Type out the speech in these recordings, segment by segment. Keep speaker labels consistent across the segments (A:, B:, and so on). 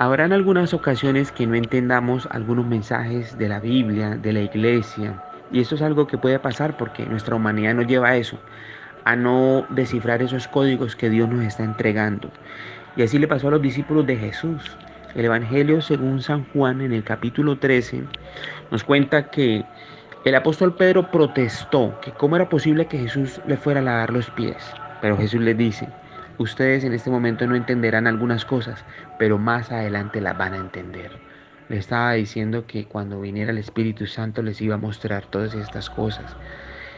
A: Habrán algunas ocasiones que no entendamos algunos mensajes de la Biblia, de la iglesia, y esto es algo que puede pasar porque nuestra humanidad nos lleva a eso, a no descifrar esos códigos que Dios nos está entregando. Y así le pasó a los discípulos de Jesús. El Evangelio según San Juan en el capítulo 13 nos cuenta que el apóstol Pedro protestó que cómo era posible que Jesús le fuera a lavar los pies. Pero Jesús les dice, ustedes en este momento no entenderán algunas cosas, pero más adelante las van a entender. Le estaba diciendo que cuando viniera el Espíritu Santo les iba a mostrar todas estas cosas.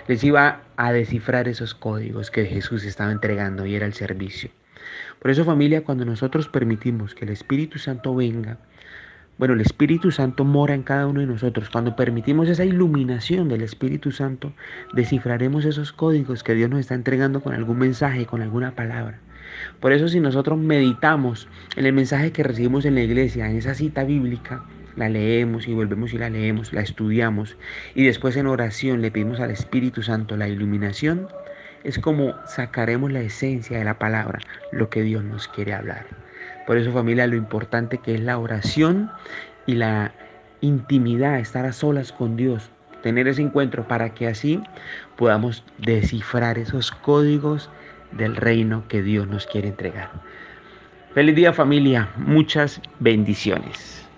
A: Les iba a descifrar esos códigos que Jesús estaba entregando y era el servicio. Por eso familia, cuando nosotros permitimos que el Espíritu Santo venga, bueno, el Espíritu Santo mora en cada uno de nosotros. Cuando permitimos esa iluminación del Espíritu Santo, descifraremos esos códigos que Dios nos está entregando con algún mensaje, con alguna palabra. Por eso si nosotros meditamos en el mensaje que recibimos en la iglesia, en esa cita bíblica, la leemos y volvemos y la leemos, la estudiamos y después en oración le pedimos al Espíritu Santo la iluminación, es como sacaremos la esencia de la palabra, lo que Dios nos quiere hablar. Por eso familia, lo importante que es la oración y la intimidad, estar a solas con Dios, tener ese encuentro para que así podamos descifrar esos códigos del reino que Dios nos quiere entregar. Feliz día familia, muchas bendiciones.